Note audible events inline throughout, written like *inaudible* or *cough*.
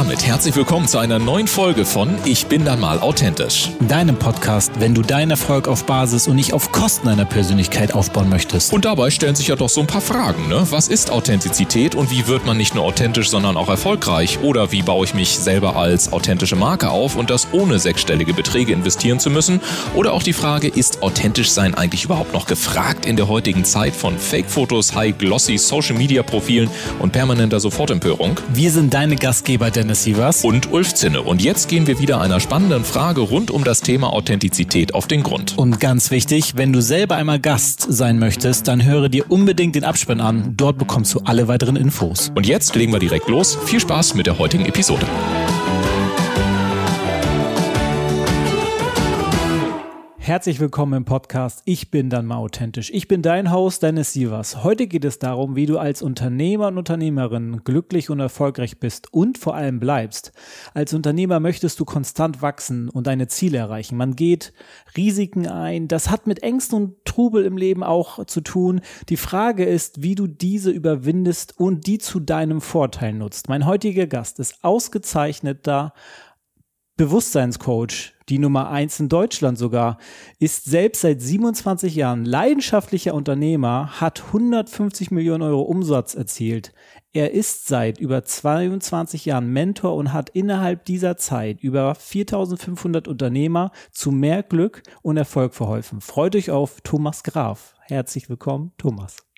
damit herzlich willkommen zu einer neuen Folge von Ich bin dann mal authentisch. Deinem Podcast, wenn du deinen Erfolg auf Basis und nicht auf Kosten deiner Persönlichkeit aufbauen möchtest. Und dabei stellen sich ja doch so ein paar Fragen, ne? Was ist Authentizität und wie wird man nicht nur authentisch, sondern auch erfolgreich? Oder wie baue ich mich selber als authentische Marke auf und das ohne sechsstellige Beträge investieren zu müssen? Oder auch die Frage, ist authentisch sein eigentlich überhaupt noch gefragt in der heutigen Zeit von Fake-Fotos, High-Glossy Social-Media-Profilen und permanenter Sofortempörung? Wir sind deine Gastgeber Dennis Sievers und Ulf Zinne. Und jetzt gehen wir wieder einer spannenden Frage rund um das Thema Authentizität auf den Grund. Und ganz wichtig, wenn du selber einmal Gast sein möchtest, dann höre dir unbedingt den Abspann an. Dort bekommst du alle weiteren Infos. Und jetzt legen wir direkt los. Viel Spaß mit der heutigen Episode. Herzlich willkommen im Podcast Ich bin dann mal authentisch. Ich bin dein Host Dennis Sievers. Heute geht es darum, wie du als Unternehmer und Unternehmerin glücklich und erfolgreich bist und vor allem bleibst. Als Unternehmer möchtest du konstant wachsen und deine Ziele erreichen. Man geht Risiken ein. Das hat mit Ängsten und Trubel im Leben auch zu tun. Die Frage ist, wie du diese überwindest und die zu deinem Vorteil nutzt. Mein heutiger Gast ist ausgezeichneter Bewusstseinscoach, die Nummer eins in Deutschland sogar, ist selbst seit 27 Jahren leidenschaftlicher Unternehmer, hat 150 Millionen Euro Umsatz erzielt. Er ist seit über 22 Jahren Mentor und hat innerhalb dieser Zeit über 4500 Unternehmer zu mehr Glück und Erfolg verholfen. Freut euch auf Thomas Graf. Herzlich willkommen, Thomas.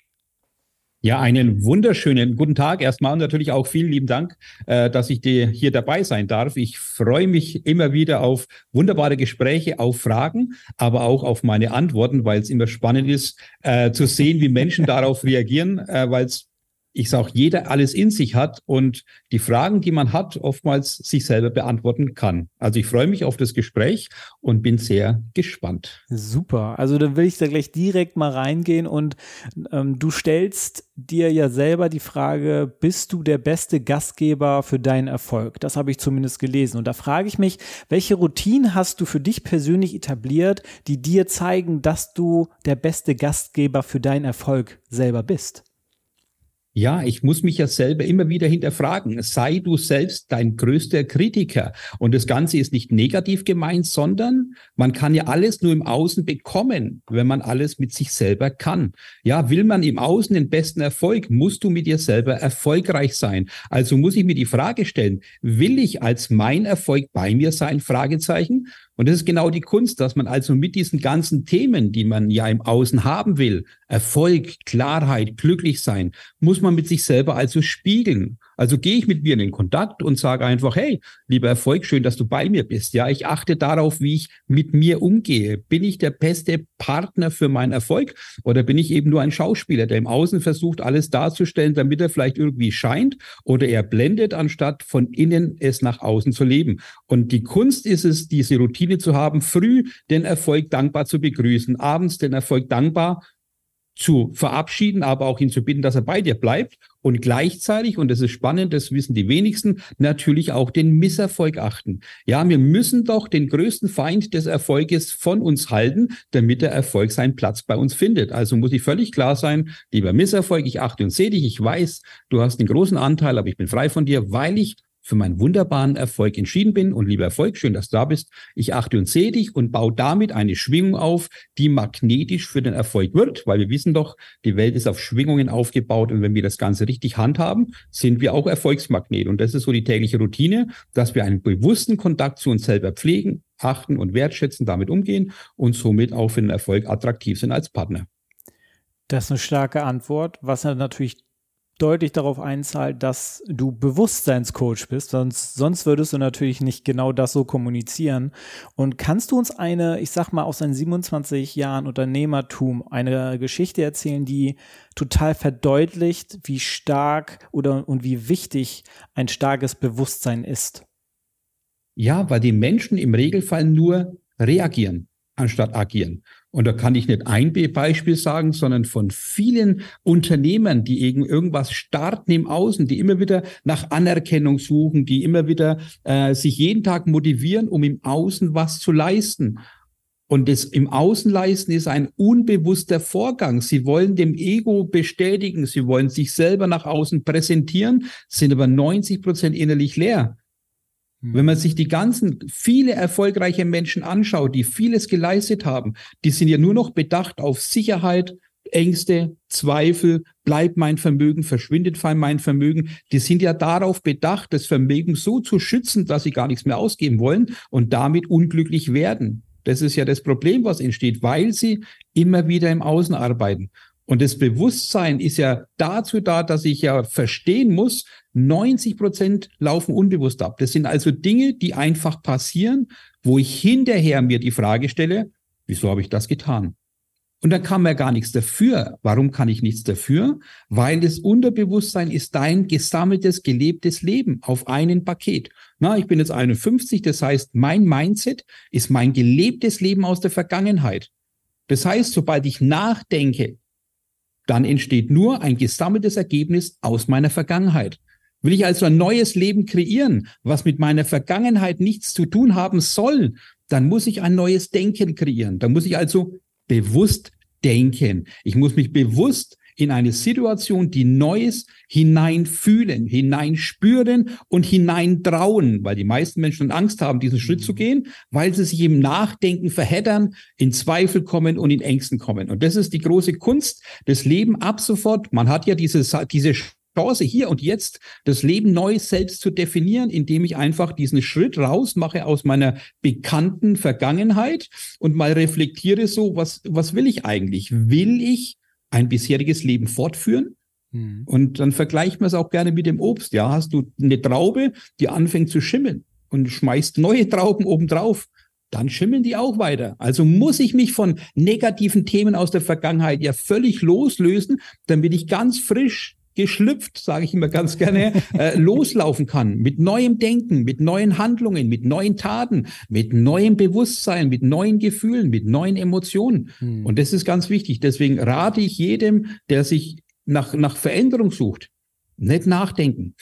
Ja, einen wunderschönen guten Tag erstmal und natürlich auch vielen lieben Dank, äh, dass ich dir hier dabei sein darf. Ich freue mich immer wieder auf wunderbare Gespräche, auf Fragen, aber auch auf meine Antworten, weil es immer spannend ist äh, zu sehen, wie Menschen darauf reagieren, äh, weil es ich sage, jeder alles in sich hat und die Fragen, die man hat, oftmals sich selber beantworten kann. Also ich freue mich auf das Gespräch und bin sehr gespannt. Super. Also dann will ich da gleich direkt mal reingehen und ähm, du stellst dir ja selber die Frage, bist du der beste Gastgeber für deinen Erfolg? Das habe ich zumindest gelesen. Und da frage ich mich, welche Routinen hast du für dich persönlich etabliert, die dir zeigen, dass du der beste Gastgeber für deinen Erfolg selber bist? Ja, ich muss mich ja selber immer wieder hinterfragen. Sei du selbst dein größter Kritiker. Und das Ganze ist nicht negativ gemeint, sondern man kann ja alles nur im Außen bekommen, wenn man alles mit sich selber kann. Ja, will man im Außen den besten Erfolg, musst du mit dir selber erfolgreich sein. Also muss ich mir die Frage stellen, will ich als mein Erfolg bei mir sein? Fragezeichen. Und das ist genau die Kunst, dass man also mit diesen ganzen Themen, die man ja im Außen haben will, Erfolg, Klarheit, glücklich sein, muss man mit sich selber also spiegeln. Also gehe ich mit mir in den Kontakt und sage einfach, hey, lieber Erfolg, schön, dass du bei mir bist. Ja, ich achte darauf, wie ich mit mir umgehe. Bin ich der beste Partner für meinen Erfolg oder bin ich eben nur ein Schauspieler, der im Außen versucht, alles darzustellen, damit er vielleicht irgendwie scheint oder er blendet, anstatt von innen es nach außen zu leben. Und die Kunst ist es, diese Routine zu haben, früh den Erfolg dankbar zu begrüßen, abends den Erfolg dankbar zu verabschieden, aber auch ihn zu bitten, dass er bei dir bleibt und gleichzeitig, und das ist spannend, das wissen die wenigsten, natürlich auch den Misserfolg achten. Ja, wir müssen doch den größten Feind des Erfolges von uns halten, damit der Erfolg seinen Platz bei uns findet. Also muss ich völlig klar sein, lieber Misserfolg, ich achte und sehe dich, ich weiß, du hast einen großen Anteil, aber ich bin frei von dir, weil ich für meinen wunderbaren Erfolg entschieden bin. Und lieber Erfolg, schön, dass du da bist. Ich achte und sehe dich und baue damit eine Schwingung auf, die magnetisch für den Erfolg wird, weil wir wissen doch, die Welt ist auf Schwingungen aufgebaut und wenn wir das Ganze richtig handhaben, sind wir auch Erfolgsmagnet. Und das ist so die tägliche Routine, dass wir einen bewussten Kontakt zu uns selber pflegen, achten und wertschätzen, damit umgehen und somit auch für den Erfolg attraktiv sind als Partner. Das ist eine starke Antwort, was natürlich deutlich darauf einzahlt, dass du Bewusstseinscoach bist, sonst, sonst würdest du natürlich nicht genau das so kommunizieren. Und kannst du uns eine, ich sag mal, aus deinen 27 Jahren Unternehmertum eine Geschichte erzählen, die total verdeutlicht, wie stark oder und wie wichtig ein starkes Bewusstsein ist? Ja, weil die Menschen im Regelfall nur reagieren anstatt agieren. Und da kann ich nicht ein Beispiel sagen, sondern von vielen Unternehmern, die irgendwas starten im Außen, die immer wieder nach Anerkennung suchen, die immer wieder äh, sich jeden Tag motivieren, um im Außen was zu leisten. Und das im Außen leisten ist ein unbewusster Vorgang. Sie wollen dem Ego bestätigen, sie wollen sich selber nach außen präsentieren, sind aber 90 Prozent innerlich leer. Wenn man sich die ganzen, viele erfolgreiche Menschen anschaut, die vieles geleistet haben, die sind ja nur noch bedacht auf Sicherheit, Ängste, Zweifel, bleibt mein Vermögen, verschwindet mein Vermögen. Die sind ja darauf bedacht, das Vermögen so zu schützen, dass sie gar nichts mehr ausgeben wollen und damit unglücklich werden. Das ist ja das Problem, was entsteht, weil sie immer wieder im Außen arbeiten. Und das Bewusstsein ist ja dazu da, dass ich ja verstehen muss, 90 Prozent laufen unbewusst ab. Das sind also Dinge, die einfach passieren, wo ich hinterher mir die Frage stelle, wieso habe ich das getan? Und da kann man gar nichts dafür. Warum kann ich nichts dafür? Weil das Unterbewusstsein ist dein gesammeltes, gelebtes Leben auf einen Paket. Na, ich bin jetzt 51, das heißt, mein Mindset ist mein gelebtes Leben aus der Vergangenheit. Das heißt, sobald ich nachdenke, dann entsteht nur ein gesammeltes Ergebnis aus meiner Vergangenheit. Will ich also ein neues Leben kreieren, was mit meiner Vergangenheit nichts zu tun haben soll, dann muss ich ein neues Denken kreieren. Da muss ich also bewusst denken. Ich muss mich bewusst in eine Situation, die Neues hineinfühlen, hineinspüren und hineintrauen, weil die meisten Menschen Angst haben, diesen Schritt zu mhm. gehen, weil sie sich im Nachdenken verheddern, in Zweifel kommen und in Ängsten kommen. Und das ist die große Kunst des Lebens ab sofort. Man hat ja diese, diese Chance, hier und jetzt das Leben neu selbst zu definieren, indem ich einfach diesen Schritt rausmache aus meiner bekannten Vergangenheit und mal reflektiere so, was, was will ich eigentlich? Will ich ein bisheriges Leben fortführen? Mhm. Und dann vergleicht man es auch gerne mit dem Obst. Ja, hast du eine Traube, die anfängt zu schimmeln und schmeißt neue Trauben obendrauf dann schimmeln die auch weiter. Also muss ich mich von negativen Themen aus der Vergangenheit ja völlig loslösen, damit ich ganz frisch geschlüpft, sage ich immer ganz gerne, äh, loslaufen kann. Mit neuem Denken, mit neuen Handlungen, mit neuen Taten, mit neuem Bewusstsein, mit neuen Gefühlen, mit neuen Emotionen. Hm. Und das ist ganz wichtig. Deswegen rate ich jedem, der sich nach, nach Veränderung sucht, nicht nachdenken.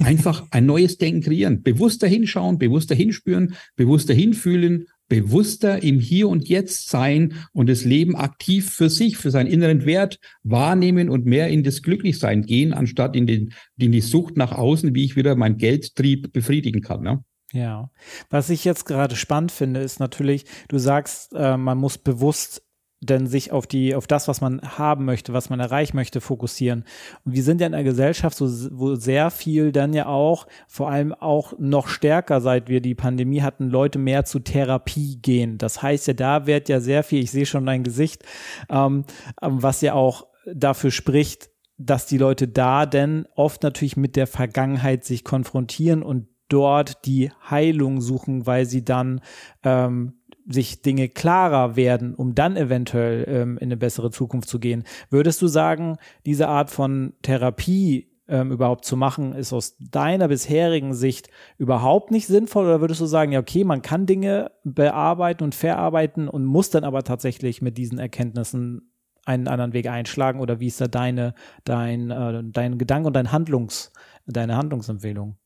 Einfach ein neues Denken kreieren. Bewusster hinschauen, bewusster hinspüren, bewusster hinfühlen bewusster im Hier und Jetzt sein und das Leben aktiv für sich, für seinen inneren Wert wahrnehmen und mehr in das Glücklichsein gehen, anstatt in, den, in die Sucht nach außen, wie ich wieder mein Geldtrieb befriedigen kann. Ne? Ja, was ich jetzt gerade spannend finde, ist natürlich, du sagst, äh, man muss bewusst denn sich auf die, auf das, was man haben möchte, was man erreichen möchte, fokussieren. Und wir sind ja in einer Gesellschaft, so, wo sehr viel dann ja auch, vor allem auch noch stärker, seit wir die Pandemie hatten, Leute mehr zu Therapie gehen. Das heißt ja, da wird ja sehr viel, ich sehe schon dein Gesicht, ähm, ähm was ja auch dafür spricht, dass die Leute da denn oft natürlich mit der Vergangenheit sich konfrontieren und dort die Heilung suchen, weil sie dann ähm, sich Dinge klarer werden, um dann eventuell ähm, in eine bessere Zukunft zu gehen. Würdest du sagen, diese Art von Therapie ähm, überhaupt zu machen, ist aus deiner bisherigen Sicht überhaupt nicht sinnvoll? Oder würdest du sagen, ja, okay, man kann Dinge bearbeiten und verarbeiten und muss dann aber tatsächlich mit diesen Erkenntnissen einen anderen Weg einschlagen? Oder wie ist da deine, dein, äh, dein Gedanke und dein Handlungs, deine Handlungsempfehlung?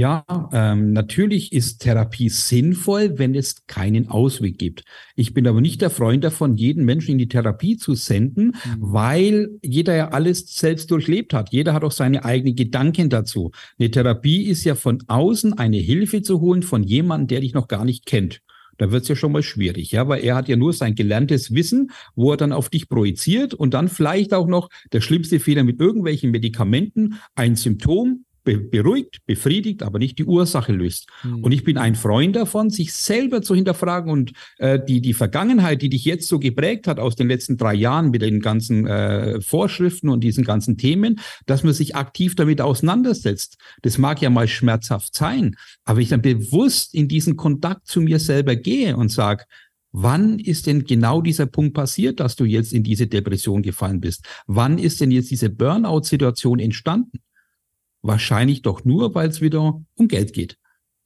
Ja, ähm, natürlich ist Therapie sinnvoll, wenn es keinen Ausweg gibt. Ich bin aber nicht der Freund davon, jeden Menschen in die Therapie zu senden, mhm. weil jeder ja alles selbst durchlebt hat. Jeder hat auch seine eigenen Gedanken dazu. Eine Therapie ist ja von außen eine Hilfe zu holen von jemandem, der dich noch gar nicht kennt. Da wird es ja schon mal schwierig, ja, weil er hat ja nur sein gelerntes Wissen, wo er dann auf dich projiziert und dann vielleicht auch noch der schlimmste Fehler mit irgendwelchen Medikamenten ein Symptom be beruhigt, befriedigt, aber nicht die Ursache löst. Mhm. Und ich bin ein Freund davon, sich selber zu hinterfragen und äh, die, die Vergangenheit, die dich jetzt so geprägt hat aus den letzten drei Jahren mit den ganzen äh, Vorschriften und diesen ganzen Themen, dass man sich aktiv damit auseinandersetzt. Das mag ja mal schmerzhaft sein, aber ich dann bewusst in diesen Kontakt zu mir selber gehe und sage, Wann ist denn genau dieser Punkt passiert, dass du jetzt in diese Depression gefallen bist? Wann ist denn jetzt diese Burnout-Situation entstanden? Wahrscheinlich doch nur, weil es wieder um Geld geht,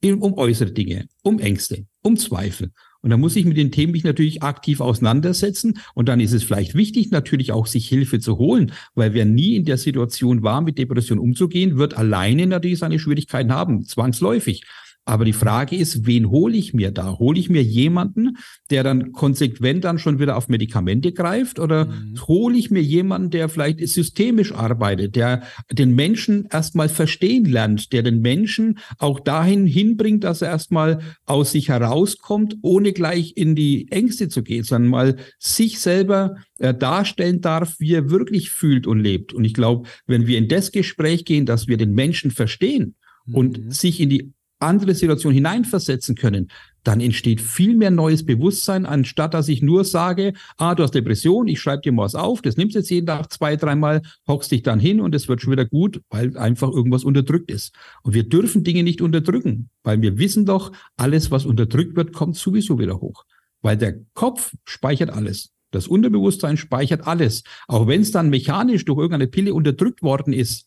um äußere Dinge, um Ängste, um Zweifel. Und da muss ich mit den Themen mich natürlich aktiv auseinandersetzen. Und dann ist es vielleicht wichtig, natürlich auch sich Hilfe zu holen, weil wer nie in der Situation war, mit Depression umzugehen, wird alleine natürlich seine Schwierigkeiten haben, zwangsläufig. Aber die Frage ist, wen hole ich mir da? Hole ich mir jemanden, der dann konsequent dann schon wieder auf Medikamente greift? Oder mhm. hole ich mir jemanden, der vielleicht systemisch arbeitet, der den Menschen erstmal verstehen lernt, der den Menschen auch dahin hinbringt, dass er erstmal aus sich herauskommt, ohne gleich in die Ängste zu gehen, sondern mal sich selber äh, darstellen darf, wie er wirklich fühlt und lebt. Und ich glaube, wenn wir in das Gespräch gehen, dass wir den Menschen verstehen, und mhm. sich in die andere Situation hineinversetzen können, dann entsteht viel mehr neues Bewusstsein, anstatt dass ich nur sage, ah, du hast Depression, ich schreibe dir mal was auf, das nimmst jetzt jeden Tag zwei, dreimal, hockst dich dann hin und es wird schon wieder gut, weil einfach irgendwas unterdrückt ist. Und wir dürfen Dinge nicht unterdrücken, weil wir wissen doch, alles, was unterdrückt wird, kommt sowieso wieder hoch. Weil der Kopf speichert alles. Das Unterbewusstsein speichert alles. Auch wenn es dann mechanisch durch irgendeine Pille unterdrückt worden ist,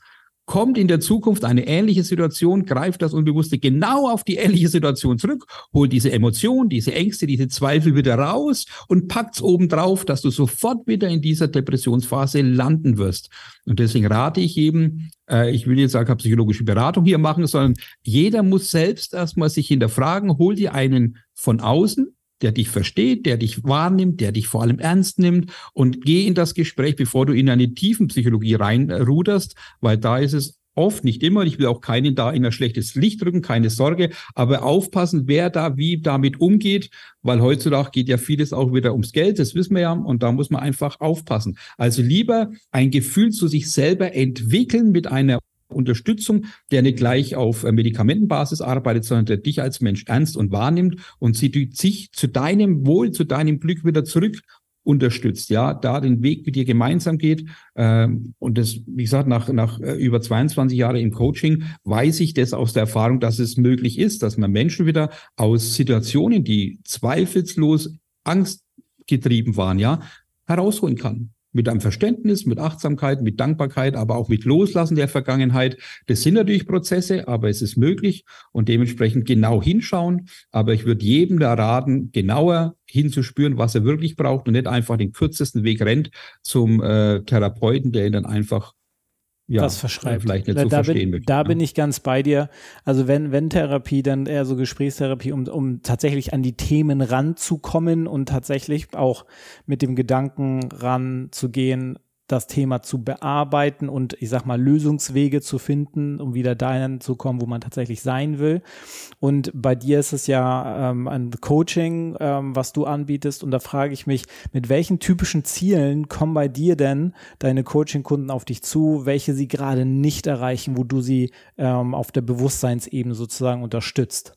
kommt in der Zukunft eine ähnliche Situation, greift das Unbewusste genau auf die ähnliche Situation zurück, holt diese Emotion, diese Ängste, diese Zweifel wieder raus und packt's oben drauf, dass du sofort wieder in dieser Depressionsphase landen wirst. Und deswegen rate ich eben, äh, ich will jetzt sagen, psychologische Beratung hier machen, sondern jeder muss selbst erstmal sich hinterfragen, hol dir einen von außen, der dich versteht, der dich wahrnimmt, der dich vor allem ernst nimmt. Und geh in das Gespräch, bevor du in eine tiefen Psychologie reinruderst, weil da ist es oft, nicht immer, ich will auch keinen da in ein schlechtes Licht drücken, keine Sorge, aber aufpassen, wer da wie damit umgeht, weil heutzutage geht ja vieles auch wieder ums Geld, das wissen wir ja, und da muss man einfach aufpassen. Also lieber ein Gefühl zu sich selber entwickeln mit einer Unterstützung, der nicht gleich auf äh, Medikamentenbasis arbeitet, sondern der dich als Mensch ernst und wahrnimmt und sich zu deinem Wohl, zu deinem Glück wieder zurück unterstützt, ja, da den Weg mit dir gemeinsam geht. Ähm, und das, wie gesagt, nach, nach äh, über 22 Jahren im Coaching weiß ich das aus der Erfahrung, dass es möglich ist, dass man Menschen wieder aus Situationen, die zweifelslos angstgetrieben waren, ja, herausholen kann mit einem Verständnis, mit Achtsamkeit, mit Dankbarkeit, aber auch mit Loslassen der Vergangenheit. Das sind natürlich Prozesse, aber es ist möglich und dementsprechend genau hinschauen. Aber ich würde jedem da raten, genauer hinzuspüren, was er wirklich braucht und nicht einfach den kürzesten Weg rennt zum äh, Therapeuten, der ihn dann einfach ja, was verschreibt. Vielleicht nicht da, so da verstehen bin, möchte, Da ja. bin ich ganz bei dir. Also wenn, wenn Therapie, dann eher so Gesprächstherapie, um, um tatsächlich an die Themen ranzukommen und tatsächlich auch mit dem Gedanken ranzugehen, das Thema zu bearbeiten und ich sag mal Lösungswege zu finden, um wieder dahin zu kommen, wo man tatsächlich sein will. Und bei dir ist es ja ähm, ein Coaching, ähm, was du anbietest. Und da frage ich mich, mit welchen typischen Zielen kommen bei dir denn deine Coaching-Kunden auf dich zu, welche sie gerade nicht erreichen, wo du sie ähm, auf der Bewusstseinsebene sozusagen unterstützt?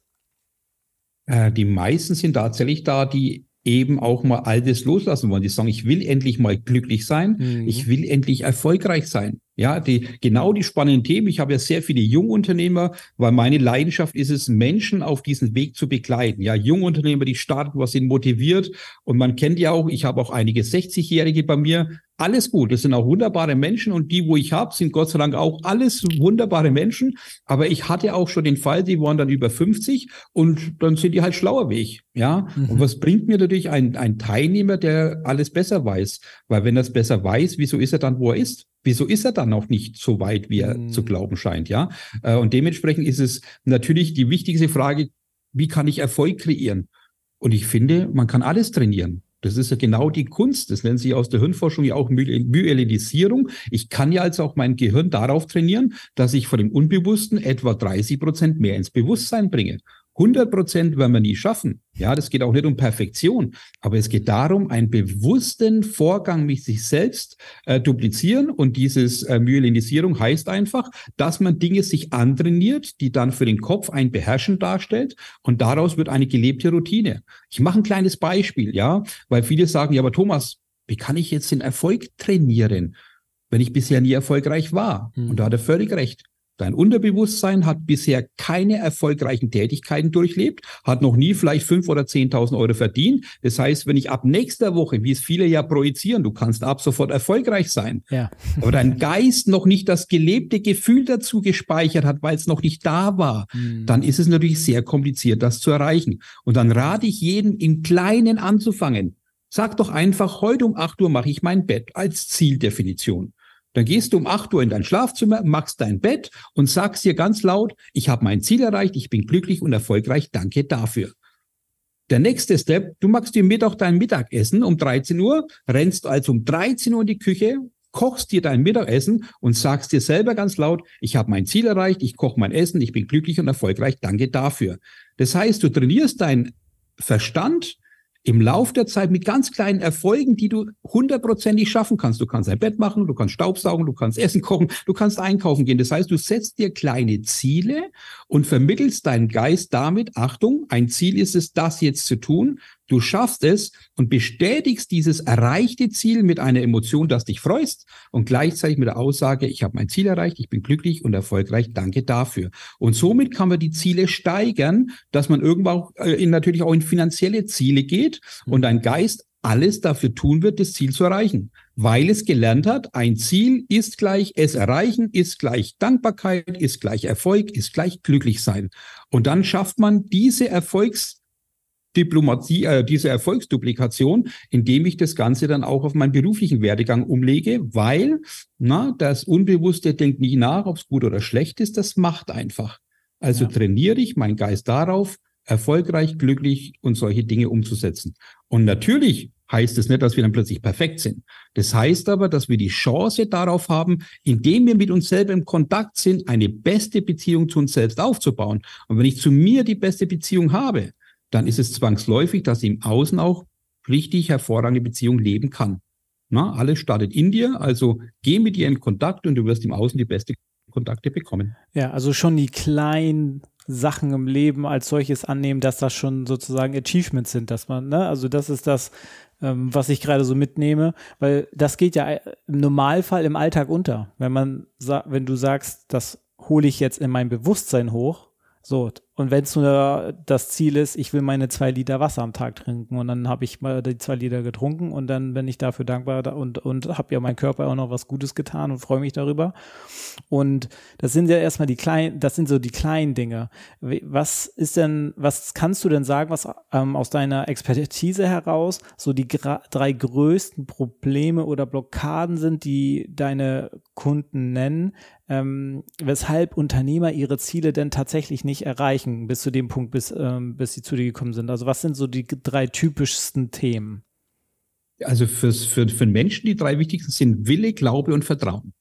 Äh, die meisten sind tatsächlich da, die eben auch mal alles loslassen wollen. Die sagen, ich will endlich mal glücklich sein, mhm. ich will endlich erfolgreich sein. Ja, die, genau die spannenden Themen. Ich habe ja sehr viele Jungunternehmer, weil meine Leidenschaft ist es, Menschen auf diesen Weg zu begleiten. Ja, Jungunternehmer, die starten, was sind motiviert. Und man kennt ja auch, ich habe auch einige 60-Jährige bei mir, alles gut. Das sind auch wunderbare Menschen und die, wo ich habe, sind Gott sei Dank auch alles wunderbare Menschen. Aber ich hatte auch schon den Fall, die waren dann über 50 und dann sind die halt schlauer wie ich. Ja. Mhm. Und was bringt mir natürlich ein, ein Teilnehmer, der alles besser weiß? Weil wenn er es besser weiß, wieso ist er dann, wo er ist? Wieso ist er dann auch nicht so weit, wie er mhm. zu glauben scheint? Ja. Äh, und dementsprechend ist es natürlich die wichtigste Frage, wie kann ich Erfolg kreieren? Und ich finde, man kann alles trainieren. Das ist ja genau die Kunst. Das nennt sich aus der Hirnforschung ja auch Myelisierung. Ich kann ja also auch mein Gehirn darauf trainieren, dass ich von dem Unbewussten etwa 30 Prozent mehr ins Bewusstsein bringe. 100 Prozent werden wir nie schaffen. Ja, das geht auch nicht um Perfektion, aber es geht darum, einen bewussten Vorgang mit sich selbst äh, duplizieren und dieses äh, Myelinisierung heißt einfach, dass man Dinge sich antrainiert, die dann für den Kopf ein Beherrschen darstellt und daraus wird eine gelebte Routine. Ich mache ein kleines Beispiel, ja, weil viele sagen, ja, aber Thomas, wie kann ich jetzt den Erfolg trainieren, wenn ich bisher nie erfolgreich war? Mhm. Und da hat er völlig recht. Dein Unterbewusstsein hat bisher keine erfolgreichen Tätigkeiten durchlebt, hat noch nie vielleicht fünf oder zehntausend Euro verdient. Das heißt, wenn ich ab nächster Woche, wie es viele ja projizieren, du kannst ab sofort erfolgreich sein, ja. aber dein Geist noch nicht das gelebte Gefühl dazu gespeichert hat, weil es noch nicht da war, mhm. dann ist es natürlich sehr kompliziert, das zu erreichen. Und dann rate ich jedem, im Kleinen anzufangen. Sag doch einfach, heute um acht Uhr mache ich mein Bett als Zieldefinition. Dann gehst du um 8 Uhr in dein Schlafzimmer, machst dein Bett und sagst dir ganz laut, ich habe mein Ziel erreicht, ich bin glücklich und erfolgreich, danke dafür. Der nächste Step, du machst dir Mittag dein Mittagessen um 13 Uhr, rennst also um 13 Uhr in die Küche, kochst dir dein Mittagessen und sagst dir selber ganz laut, ich habe mein Ziel erreicht, ich koche mein Essen, ich bin glücklich und erfolgreich, danke dafür. Das heißt, du trainierst deinen Verstand, im Lauf der Zeit mit ganz kleinen Erfolgen, die du hundertprozentig schaffen kannst. Du kannst ein Bett machen, du kannst Staubsaugen, du kannst Essen kochen, du kannst einkaufen gehen. Das heißt, du setzt dir kleine Ziele und vermittelst deinen Geist damit, Achtung, ein Ziel ist es, das jetzt zu tun. Du schaffst es und bestätigst dieses erreichte Ziel mit einer Emotion, dass dich freust und gleichzeitig mit der Aussage, ich habe mein Ziel erreicht, ich bin glücklich und erfolgreich, danke dafür. Und somit kann man die Ziele steigern, dass man irgendwann auch, äh, natürlich auch in finanzielle Ziele geht und dein Geist alles dafür tun wird, das Ziel zu erreichen, weil es gelernt hat, ein Ziel ist gleich es erreichen, ist gleich Dankbarkeit, ist gleich Erfolg, ist gleich glücklich sein. Und dann schafft man diese Erfolgs Diplomatie, äh, diese Erfolgsduplikation, indem ich das Ganze dann auch auf meinen beruflichen Werdegang umlege, weil na, das Unbewusste denkt nicht nach, ob es gut oder schlecht ist, das macht einfach. Also ja. trainiere ich meinen Geist darauf, erfolgreich, glücklich und solche Dinge umzusetzen. Und natürlich heißt es nicht, dass wir dann plötzlich perfekt sind. Das heißt aber, dass wir die Chance darauf haben, indem wir mit uns selber im Kontakt sind, eine beste Beziehung zu uns selbst aufzubauen. Und wenn ich zu mir die beste Beziehung habe, dann ist es zwangsläufig, dass ich im Außen auch richtig hervorragende Beziehungen leben kann. Na, alles startet in dir, also geh mit dir in Kontakt und du wirst im Außen die beste Kontakte bekommen. Ja, also schon die kleinen Sachen im Leben als solches annehmen, dass das schon sozusagen Achievements sind, dass man, ne, also das ist das, ähm, was ich gerade so mitnehme, weil das geht ja im Normalfall im Alltag unter. Wenn man, wenn du sagst, das hole ich jetzt in mein Bewusstsein hoch, so, und wenn es nur das Ziel ist, ich will meine zwei Liter Wasser am Tag trinken und dann habe ich mal die zwei Liter getrunken und dann bin ich dafür dankbar und, und habe ja meinem Körper auch noch was Gutes getan und freue mich darüber. Und das sind ja erstmal die kleinen, das sind so die kleinen Dinge. Was ist denn, was kannst du denn sagen, was ähm, aus deiner Expertise heraus so die drei größten Probleme oder Blockaden sind, die deine Kunden nennen, ähm, weshalb Unternehmer ihre Ziele denn tatsächlich nicht erreichen, bis zu dem Punkt, bis, ähm, bis sie zu dir gekommen sind? Also was sind so die drei typischsten Themen? Also fürs, für, für Menschen die drei wichtigsten sind Wille, Glaube und Vertrauen.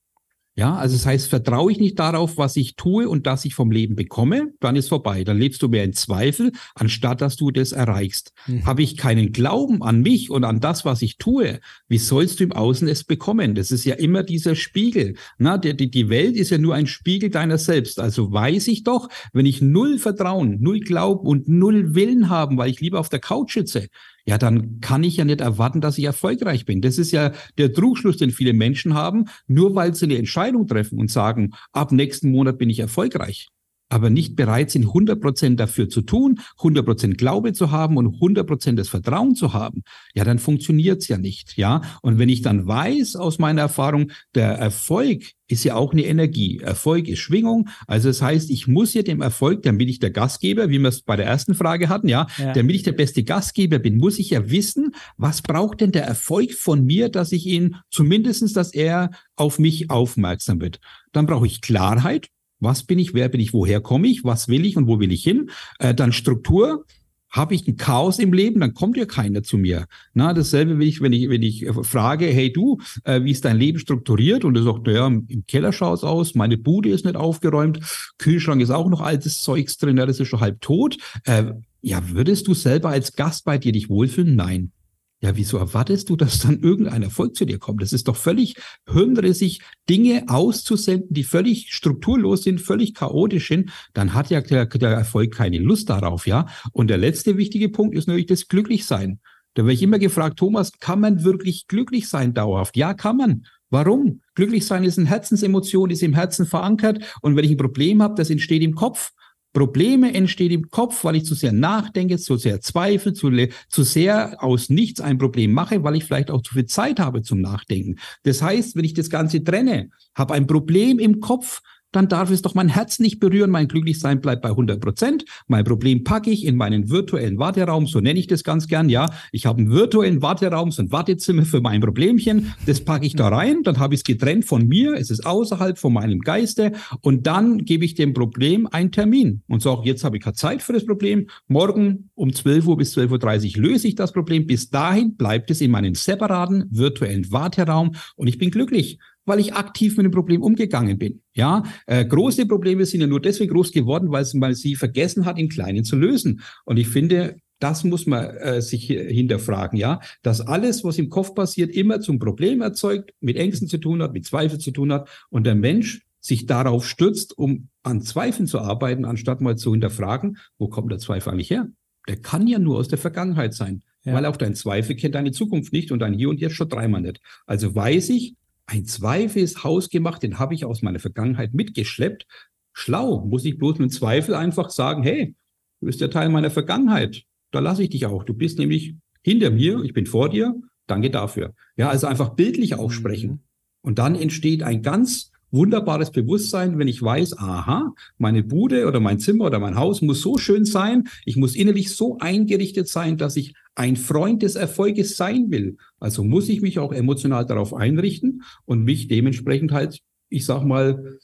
Ja, also das heißt, vertraue ich nicht darauf, was ich tue und dass ich vom Leben bekomme, dann ist vorbei. Dann lebst du mehr in Zweifel, anstatt dass du das erreichst. Mhm. Habe ich keinen Glauben an mich und an das, was ich tue, wie sollst du im Außen es bekommen? Das ist ja immer dieser Spiegel. Na, die, die, die Welt ist ja nur ein Spiegel deiner selbst. Also weiß ich doch, wenn ich null Vertrauen, null Glauben und null Willen haben, weil ich lieber auf der Couch sitze, ja, dann kann ich ja nicht erwarten, dass ich erfolgreich bin. Das ist ja der Trugschluss, den viele Menschen haben, nur weil sie eine Entscheidung treffen und sagen, ab nächsten Monat bin ich erfolgreich aber nicht bereit sind, 100 Prozent dafür zu tun, 100 Prozent Glaube zu haben und 100 Prozent das Vertrauen zu haben, ja, dann funktioniert's ja nicht, ja. Und wenn ich dann weiß aus meiner Erfahrung, der Erfolg ist ja auch eine Energie. Erfolg ist Schwingung. Also das heißt, ich muss ja dem Erfolg, damit ich der Gastgeber, wie wir es bei der ersten Frage hatten, ja, ja, damit ich der beste Gastgeber bin, muss ich ja wissen, was braucht denn der Erfolg von mir, dass ich ihn zumindestens, dass er auf mich aufmerksam wird. Dann brauche ich Klarheit. Was bin ich? Wer bin ich? Woher komme ich? Was will ich und wo will ich hin? Äh, dann Struktur. Habe ich ein Chaos im Leben, dann kommt ja keiner zu mir. Na, dasselbe will ich, wenn ich, wenn ich frage, hey du, äh, wie ist dein Leben strukturiert? Und er sagt, naja, im Keller schaut's aus, meine Bude ist nicht aufgeräumt, Kühlschrank ist auch noch altes Zeugs drin, ja, das ist schon halb tot. Äh, ja, würdest du selber als Gast bei dir dich wohlfühlen? Nein. Ja, wieso erwartest du, dass dann irgendein Erfolg zu dir kommt? Das ist doch völlig hirnrissig, Dinge auszusenden, die völlig strukturlos sind, völlig chaotisch sind. Dann hat ja der, der Erfolg keine Lust darauf, ja. Und der letzte wichtige Punkt ist natürlich das Glücklichsein. Da werde ich immer gefragt, Thomas, kann man wirklich glücklich sein dauerhaft? Ja, kann man. Warum? Glücklich sein ist eine Herzensemotion, ist im Herzen verankert. Und wenn ich ein Problem habe, das entsteht im Kopf. Probleme entstehen im Kopf, weil ich zu sehr nachdenke, zu sehr zweifle, zu, zu sehr aus nichts ein Problem mache, weil ich vielleicht auch zu viel Zeit habe zum Nachdenken. Das heißt, wenn ich das Ganze trenne, habe ein Problem im Kopf, dann darf es doch mein Herz nicht berühren. Mein Glücklichsein bleibt bei 100 Prozent. Mein Problem packe ich in meinen virtuellen Warteraum. So nenne ich das ganz gern. Ja, ich habe einen virtuellen Warteraum, so ein Wartezimmer für mein Problemchen. Das packe ich da rein. Dann habe ich es getrennt von mir. Es ist außerhalb von meinem Geiste. Und dann gebe ich dem Problem einen Termin und sage, jetzt habe ich keine Zeit für das Problem. Morgen um 12 Uhr bis 12.30 Uhr löse ich das Problem. Bis dahin bleibt es in meinem separaten virtuellen Warteraum und ich bin glücklich weil ich aktiv mit dem Problem umgegangen bin. Ja, äh, große Probleme sind ja nur deswegen groß geworden, weil man sie vergessen hat, in kleinen zu lösen. Und ich finde, das muss man äh, sich hinterfragen, ja, dass alles, was im Kopf passiert, immer zum Problem erzeugt, mit Ängsten zu tun hat, mit Zweifeln zu tun hat und der Mensch sich darauf stürzt, um an Zweifeln zu arbeiten, anstatt mal zu hinterfragen, wo kommt der Zweifel eigentlich her? Der kann ja nur aus der Vergangenheit sein, ja. weil auch dein Zweifel kennt deine Zukunft nicht und dein Hier und Jetzt schon dreimal nicht. Also weiß ich, ein Zweifel ist hausgemacht, den habe ich aus meiner Vergangenheit mitgeschleppt. Schlau, muss ich bloß mit Zweifel einfach sagen, hey, du bist der Teil meiner Vergangenheit. Da lasse ich dich auch. Du bist nämlich hinter mir, ich bin vor dir. Danke dafür. Ja, also einfach bildlich. Mhm. Und dann entsteht ein ganz wunderbares Bewusstsein, wenn ich weiß, aha, meine Bude oder mein Zimmer oder mein Haus muss so schön sein, ich muss innerlich so eingerichtet sein, dass ich ein Freund des Erfolges sein will. Also muss ich mich auch emotional darauf einrichten und mich dementsprechend halt, ich sag mal,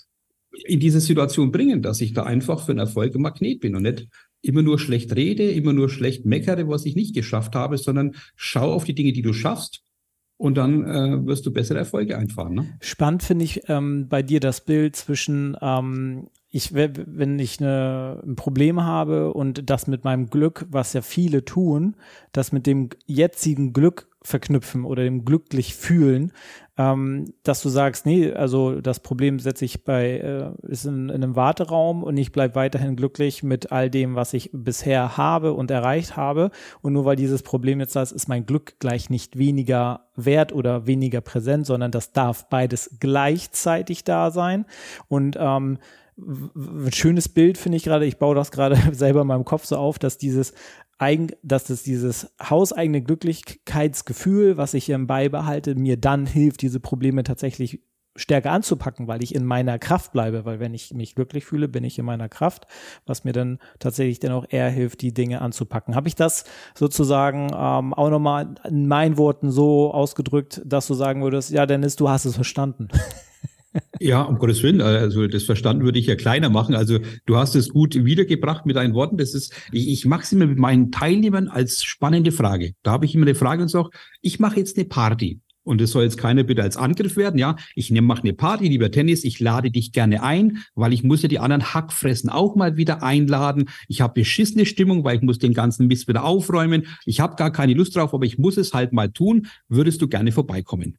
in diese Situation bringen, dass ich da einfach für einen Erfolg ein Magnet bin und nicht immer nur schlecht rede, immer nur schlecht meckere, was ich nicht geschafft habe, sondern schau auf die Dinge, die du schaffst und dann äh, wirst du bessere Erfolge einfahren. Ne? Spannend finde ich ähm, bei dir das Bild zwischen ähm, ich, wenn ich eine, ein Problem habe und das mit meinem Glück, was ja viele tun, das mit dem jetzigen Glück verknüpfen oder dem glücklich fühlen, ähm, dass du sagst, nee, also das Problem setze ich bei, äh, ist in, in einem Warteraum und ich bleibe weiterhin glücklich mit all dem, was ich bisher habe und erreicht habe. Und nur weil dieses Problem jetzt da ist, ist mein Glück gleich nicht weniger wert oder weniger präsent, sondern das darf beides gleichzeitig da sein. Und ähm, ein schönes Bild finde ich gerade, ich baue das gerade *laughs* selber in meinem Kopf so auf, dass dieses eigen, dass es dieses hauseigene Glücklichkeitsgefühl, was ich ähm, beibehalte, mir dann hilft, diese Probleme tatsächlich stärker anzupacken, weil ich in meiner Kraft bleibe, weil wenn ich mich glücklich fühle, bin ich in meiner Kraft, was mir dann tatsächlich dann auch eher hilft, die Dinge anzupacken. Habe ich das sozusagen ähm, auch nochmal in meinen Worten so ausgedrückt, dass du sagen würdest, ja Dennis, du hast es verstanden. *laughs* Ja, um Gottes Willen, also das Verstanden würde ich ja kleiner machen. Also du hast es gut wiedergebracht mit deinen Worten. Das ist, ich, ich mache es immer mit meinen Teilnehmern als spannende Frage. Da habe ich immer eine Frage und sage, ich mache jetzt eine Party. Und das soll jetzt keiner bitte als Angriff werden, ja. Ich mache eine Party, lieber Tennis, ich lade dich gerne ein, weil ich muss ja die anderen Hackfressen auch mal wieder einladen. Ich habe beschissene Stimmung, weil ich muss den ganzen Mist wieder aufräumen. Ich habe gar keine Lust drauf, aber ich muss es halt mal tun. Würdest du gerne vorbeikommen?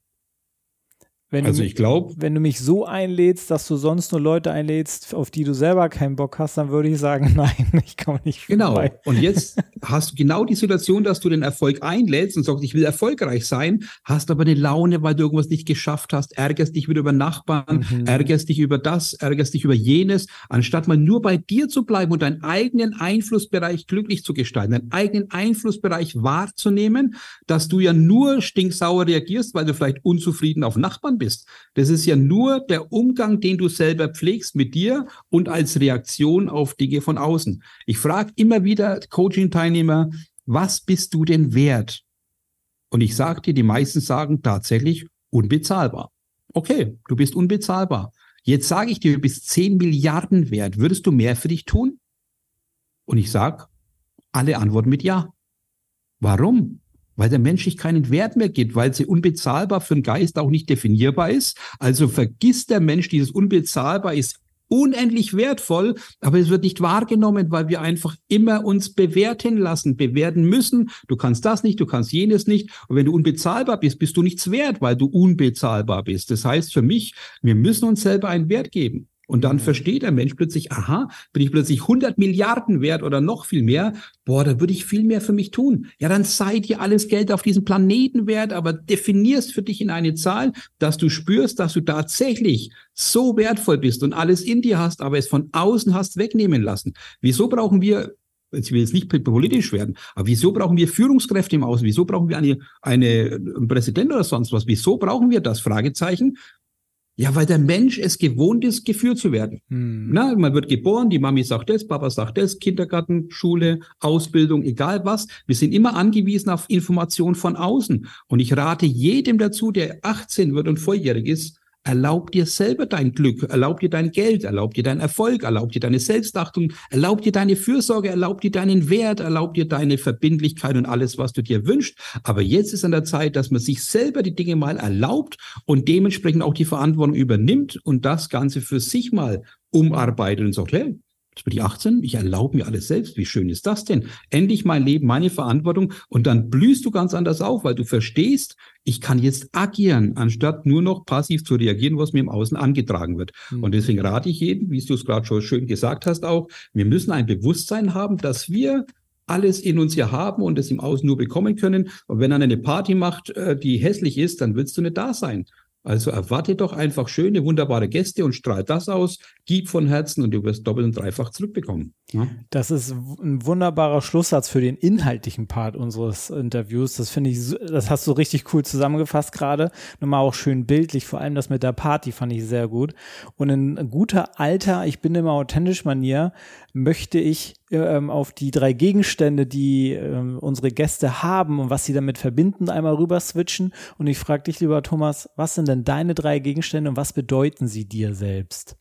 Wenn also ich glaube, wenn du mich so einlädst, dass du sonst nur Leute einlädst, auf die du selber keinen Bock hast, dann würde ich sagen, *laughs* nein, ich komme nicht Genau. Vorbei. Und jetzt hast du genau die Situation, dass du den Erfolg einlädst und sagst, ich will erfolgreich sein, hast aber eine Laune, weil du irgendwas nicht geschafft hast, ärgerst dich wieder über Nachbarn, mhm. ärgerst dich über das, ärgerst dich über jenes, anstatt mal nur bei dir zu bleiben und deinen eigenen Einflussbereich glücklich zu gestalten, deinen eigenen Einflussbereich wahrzunehmen, dass du ja nur stinksauer reagierst, weil du vielleicht unzufrieden auf Nachbarn bist. Das ist ja nur der Umgang, den du selber pflegst mit dir und als Reaktion auf Dinge von außen. Ich frage immer wieder Coaching-Teilnehmer, was bist du denn wert? Und ich sage dir, die meisten sagen tatsächlich unbezahlbar. Okay, du bist unbezahlbar. Jetzt sage ich dir, du bist 10 Milliarden wert. Würdest du mehr für dich tun? Und ich sage, alle antworten mit Ja. Warum? Weil der Mensch sich keinen Wert mehr gibt, weil sie unbezahlbar für den Geist auch nicht definierbar ist. Also vergisst der Mensch, dieses unbezahlbar ist unendlich wertvoll, aber es wird nicht wahrgenommen, weil wir einfach immer uns bewerten lassen, bewerten müssen. Du kannst das nicht, du kannst jenes nicht. Und wenn du unbezahlbar bist, bist du nichts wert, weil du unbezahlbar bist. Das heißt für mich, wir müssen uns selber einen Wert geben. Und dann versteht der Mensch plötzlich, aha, bin ich plötzlich 100 Milliarden wert oder noch viel mehr, boah, da würde ich viel mehr für mich tun. Ja, dann sei dir alles Geld auf diesem Planeten wert, aber definierst für dich in eine Zahl, dass du spürst, dass du tatsächlich so wertvoll bist und alles in dir hast, aber es von außen hast wegnehmen lassen. Wieso brauchen wir ich will jetzt nicht politisch werden, aber wieso brauchen wir Führungskräfte im Außen? Wieso brauchen wir eine, eine, einen Präsident oder sonst was? Wieso brauchen wir das? Fragezeichen Ja, weil der Mensch es gewohnt ist, geführt zu werden. Hm. Na, man wird geboren, die Mami sagt das, Papa sagt das, Kindergarten, Schule, Ausbildung, egal was. Wir sind immer angewiesen auf Informationen von außen. Und ich rate jedem dazu, der 18 wird und volljährig ist, Erlaub dir selber dein Glück, erlaub dir dein Geld, erlaub dir deinen Erfolg, erlaub dir deine Selbstachtung, erlaub dir deine Fürsorge, erlaub dir deinen Wert, erlaub dir deine Verbindlichkeit und alles, was du dir wünschst. Aber jetzt ist an der Zeit, dass man sich selber die Dinge mal erlaubt und dementsprechend auch die Verantwortung übernimmt und das Ganze für sich mal umarbeitet und sagt, hey, Jetzt bin ich 18, ich erlaube mir alles selbst. Wie schön ist das denn? Endlich mein Leben, meine Verantwortung. Und dann blühst du ganz anders auf, weil du verstehst, ich kann jetzt agieren, anstatt nur noch passiv zu reagieren, was mir im Außen angetragen wird. Mhm. Und deswegen rate ich jedem, wie du es gerade schon schön gesagt hast, auch, wir müssen ein Bewusstsein haben, dass wir alles in uns hier haben und es im Außen nur bekommen können. Und wenn er eine Party macht, äh, die hässlich ist, dann willst du nicht da sein. Also erwarte doch einfach schöne, wunderbare Gäste und strahl das aus, gib von Herzen und du wirst doppelt und dreifach zurückbekommen. Ja? Das ist ein wunderbarer Schlusssatz für den inhaltlichen Part unseres Interviews. Das finde ich, das hast du richtig cool zusammengefasst gerade. Nochmal auch schön bildlich, vor allem das mit der Party fand ich sehr gut. Und in guter alter, ich bin immer authentisch Manier, möchte ich ähm, auf die drei Gegenstände, die ähm, unsere Gäste haben und was sie damit verbinden, einmal rüber switchen. Und ich frage dich, lieber Thomas, was sind denn deine drei Gegenstände und was bedeuten sie dir selbst?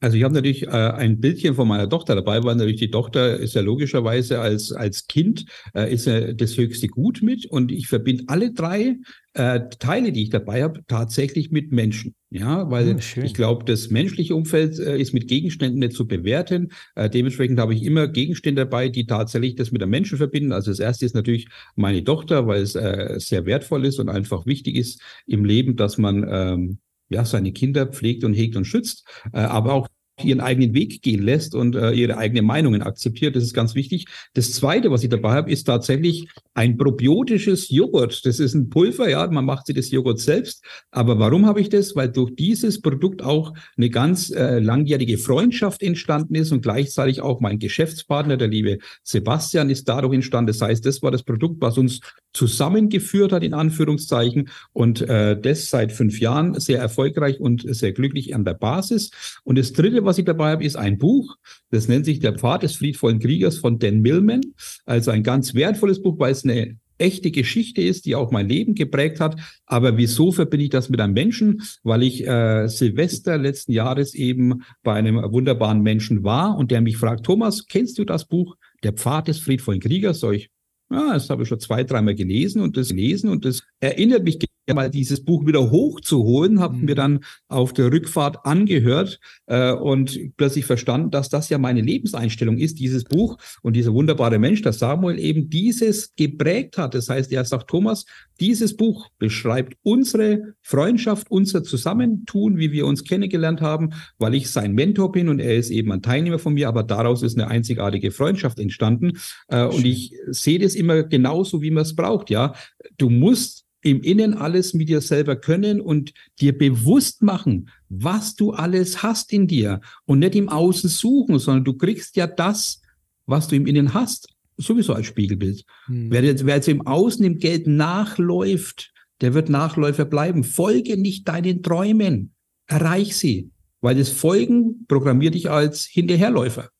Also ich habe natürlich äh, ein Bildchen von meiner Tochter dabei, weil natürlich die Tochter ist ja logischerweise als, als Kind äh, ist ja das höchste Gut mit und ich verbinde alle drei äh, Teile, die ich dabei habe, tatsächlich mit Menschen. Ja, weil oh, ich glaube, das menschliche Umfeld äh, ist mit Gegenständen nicht zu bewerten. Äh, dementsprechend habe ich immer Gegenstände dabei, die tatsächlich das mit einem Menschen verbinden. Also das erste ist natürlich meine Tochter, weil es äh, sehr wertvoll ist und einfach wichtig ist im Leben, dass man ähm, ja, seine Kinder pflegt und hegt und schützt, äh, aber auch ihren eigenen Weg gehen lässt und äh, ihre eigenen Meinungen akzeptiert. Das ist ganz wichtig. Das Zweite, was ich dabei habe, ist tatsächlich ein probiotisches Joghurt. Das ist ein Pulver, ja, man macht sich das Joghurt selbst. Aber warum habe ich das? Weil durch dieses Produkt auch eine ganz äh, langjährige Freundschaft entstanden ist und gleichzeitig auch mein Geschäftspartner, der liebe Sebastian, ist dadurch entstanden. Das heißt, das war das Produkt, was uns zusammengeführt hat, in Anführungszeichen, und äh, das seit fünf Jahren sehr erfolgreich und sehr glücklich an der Basis. Und das Dritte, was ich dabei habe, ist ein Buch. Das nennt sich Der Pfad des friedvollen Kriegers von Dan Millman. Also ein ganz wertvolles Buch, weil es eine echte Geschichte ist, die auch mein Leben geprägt hat. Aber wieso verbinde ich das mit einem Menschen? Weil ich äh, Silvester letzten Jahres eben bei einem wunderbaren Menschen war und der mich fragt, Thomas, kennst du das Buch Der Pfad des friedvollen Kriegers? Soll ich ja, das habe ich schon zwei, dreimal gelesen und das gelesen und das erinnert mich mal dieses Buch wieder hochzuholen, habe mhm. mir dann auf der Rückfahrt angehört äh, und plötzlich verstanden, dass das ja meine Lebenseinstellung ist, dieses Buch und dieser wunderbare Mensch, der Samuel eben dieses geprägt hat. Das heißt, er sagt, Thomas, dieses Buch beschreibt unsere Freundschaft, unser Zusammentun, wie wir uns kennengelernt haben, weil ich sein Mentor bin und er ist eben ein Teilnehmer von mir, aber daraus ist eine einzigartige Freundschaft entstanden. Äh, und ich sehe das immer genauso, wie man es braucht. Ja, du musst im Innen alles mit dir selber können und dir bewusst machen, was du alles hast in dir und nicht im Außen suchen, sondern du kriegst ja das, was du im Innen hast, sowieso als Spiegelbild. Hm. Wer, jetzt, wer jetzt im Außen im Geld nachläuft, der wird Nachläufer bleiben. Folge nicht deinen Träumen. Erreich sie. Weil das Folgen programmiert dich als Hinterherläufer.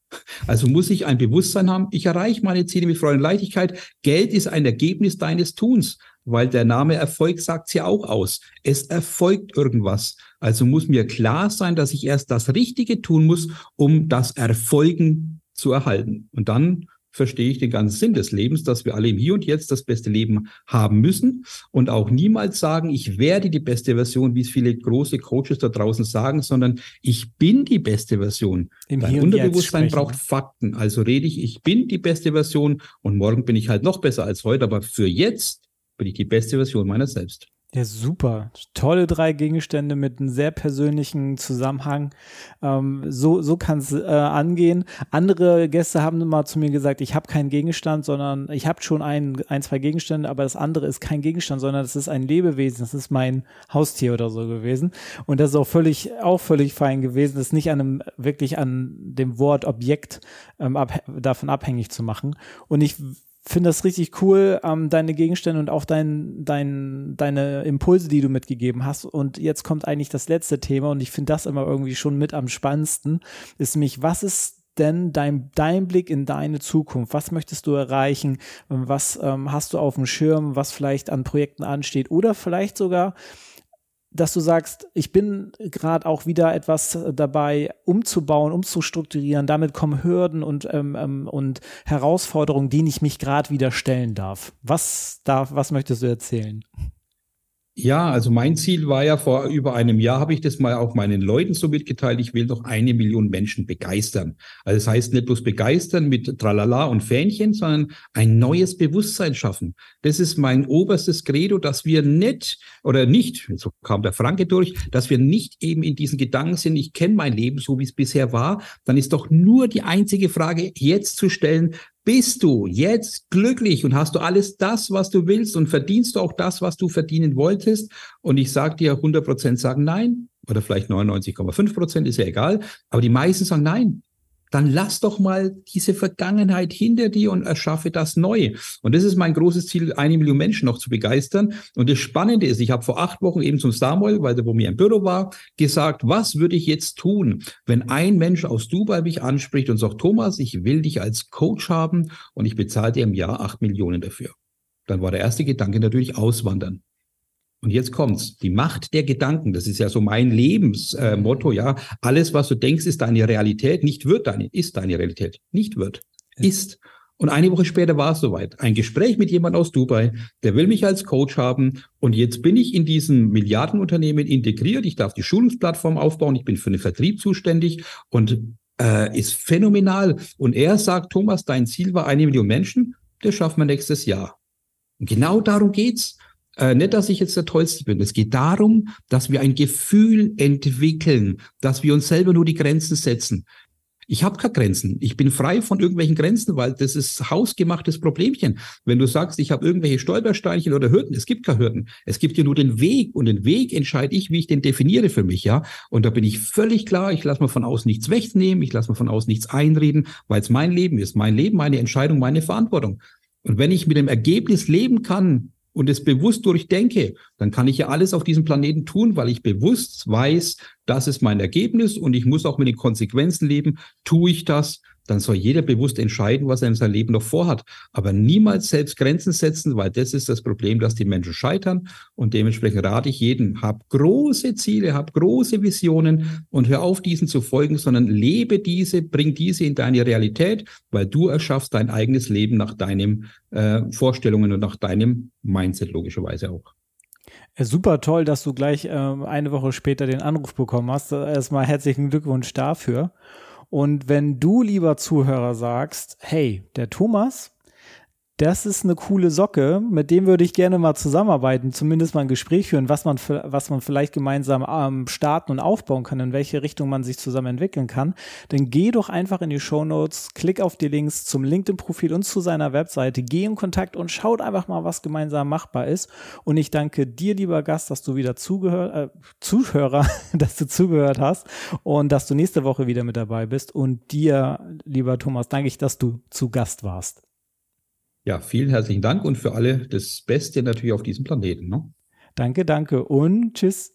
Also muss ich ein Bewusstsein haben, ich erreiche meine Ziele mit Freude und Leichtigkeit. Geld ist ein Ergebnis deines Tuns weil der Name Erfolg sagt ja auch aus. Es erfolgt irgendwas. Also muss mir klar sein, dass ich erst das Richtige tun muss, um das Erfolgen zu erhalten. Und dann verstehe ich den ganzen Sinn des Lebens, dass wir alle im Hier und Jetzt das beste Leben haben müssen und auch niemals sagen, ich werde die beste Version, wie es viele große Coaches da draußen sagen, sondern ich bin die beste Version. Im Dein Unterbewusstsein braucht Fakten. Also rede ich, ich bin die beste Version und morgen bin ich halt noch besser als heute, aber für jetzt bin ich die beste Version meiner selbst. Ja, super. Tolle drei Gegenstände mit einem sehr persönlichen Zusammenhang. Ähm, so so kann es äh, angehen. Andere Gäste haben mal zu mir gesagt, ich habe keinen Gegenstand, sondern ich habe schon ein, ein, zwei Gegenstände, aber das andere ist kein Gegenstand, sondern das ist ein Lebewesen, das ist mein Haustier oder so gewesen. Und das ist auch völlig, auch völlig fein gewesen, das nicht an einem, wirklich an dem Wort Objekt ähm, ab, davon abhängig zu machen. Und ich finde das richtig cool, ähm, deine Gegenstände und auch dein, dein, deine Impulse, die du mitgegeben hast. Und jetzt kommt eigentlich das letzte Thema und ich finde das immer irgendwie schon mit am spannendsten, ist nämlich, was ist denn dein, dein Blick in deine Zukunft? Was möchtest du erreichen? Was ähm, hast du auf dem Schirm, was vielleicht an Projekten ansteht? Oder vielleicht sogar, dass du sagst, ich bin gerade auch wieder etwas dabei, umzubauen, umzustrukturieren. Damit kommen Hürden und, ähm, ähm, und Herausforderungen, denen ich mich gerade wieder stellen darf. Was darf, was möchtest du erzählen? Ja, also mein Ziel war ja vor über einem Jahr, habe ich das mal auch meinen Leuten so mitgeteilt, ich will doch eine Million Menschen begeistern. Also das heißt nicht bloß begeistern mit Tralala und Fähnchen, sondern ein neues Bewusstsein schaffen. Das ist mein oberstes Credo, dass wir nicht oder nicht, so kam der Franke durch, dass wir nicht eben in diesen Gedanken sind, ich kenne mein Leben so, wie es bisher war. Dann ist doch nur die einzige Frage jetzt zu stellen, bist du jetzt glücklich und hast du alles das, was du willst und verdienst du auch das, was du verdienen wolltest? Und ich sage dir, 100 Prozent sagen nein oder vielleicht 99,5 Prozent, ist ja egal. Aber die meisten sagen nein dann lass doch mal diese Vergangenheit hinter dir und erschaffe das Neue. Und das ist mein großes Ziel, eine Million Menschen noch zu begeistern. Und das Spannende ist, ich habe vor acht Wochen eben zum Samuel, weil der wo mir im Büro war, gesagt, was würde ich jetzt tun, wenn ein Mensch aus Dubai mich anspricht und sagt, Thomas, ich will dich als Coach haben und ich bezahle dir im Jahr acht Millionen dafür. Dann war der erste Gedanke natürlich auswandern. Und jetzt kommt's. Die Macht der Gedanken. Das ist ja so mein Lebensmotto, äh, ja. Alles, was du denkst, ist deine Realität. Nicht wird deine, ist deine Realität. Nicht wird. Ist. Und eine Woche später war es soweit. Ein Gespräch mit jemand aus Dubai, der will mich als Coach haben. Und jetzt bin ich in diesem Milliardenunternehmen integriert. Ich darf die Schulungsplattform aufbauen. Ich bin für den Vertrieb zuständig und äh, ist phänomenal. Und er sagt, Thomas, dein Ziel war eine Million Menschen. Das schaffen wir nächstes Jahr. Und genau darum geht's. Äh, nicht, dass ich jetzt der Tollste bin. Es geht darum, dass wir ein Gefühl entwickeln, dass wir uns selber nur die Grenzen setzen. Ich habe keine Grenzen. Ich bin frei von irgendwelchen Grenzen, weil das ist hausgemachtes Problemchen. Wenn du sagst, ich habe irgendwelche Stolpersteinchen oder Hürden, es gibt keine Hürden. Es gibt ja nur den Weg und den Weg entscheide ich, wie ich den definiere für mich, ja. Und da bin ich völlig klar. Ich lasse mir von außen nichts wegnehmen. Ich lasse mir von außen nichts einreden, weil es mein Leben ist, mein Leben, meine Entscheidung, meine Verantwortung. Und wenn ich mit dem Ergebnis leben kann, und es bewusst durchdenke, dann kann ich ja alles auf diesem Planeten tun, weil ich bewusst weiß, das ist mein Ergebnis und ich muss auch mit den Konsequenzen leben. Tue ich das, dann soll jeder bewusst entscheiden, was er in seinem Leben noch vorhat. Aber niemals selbst Grenzen setzen, weil das ist das Problem, dass die Menschen scheitern. Und dementsprechend rate ich jedem, hab große Ziele, hab große Visionen und hör auf, diesen zu folgen, sondern lebe diese, bring diese in deine Realität, weil du erschaffst dein eigenes Leben nach deinen äh, Vorstellungen und nach deinem Mindset logischerweise auch. Super toll, dass du gleich äh, eine Woche später den Anruf bekommen hast. Erstmal herzlichen Glückwunsch dafür. Und wenn du, lieber Zuhörer, sagst, hey, der Thomas, das ist eine coole Socke, mit dem würde ich gerne mal zusammenarbeiten, zumindest mal ein Gespräch führen, was man, was man vielleicht gemeinsam ähm, starten und aufbauen kann, in welche Richtung man sich zusammen entwickeln kann, dann geh doch einfach in die Show Notes, klick auf die Links zum LinkedIn-Profil und zu seiner Webseite, geh in Kontakt und schaut einfach mal, was gemeinsam machbar ist. Und ich danke dir, lieber Gast, dass du wieder zugehört, äh, Zuhörer, *laughs* dass du zugehört hast und dass du nächste Woche wieder mit dabei bist. Und dir, lieber Thomas, danke ich, dass du zu Gast warst. Ja, vielen herzlichen Dank und für alle das Beste natürlich auf diesem Planeten. Ne? Danke, danke und tschüss.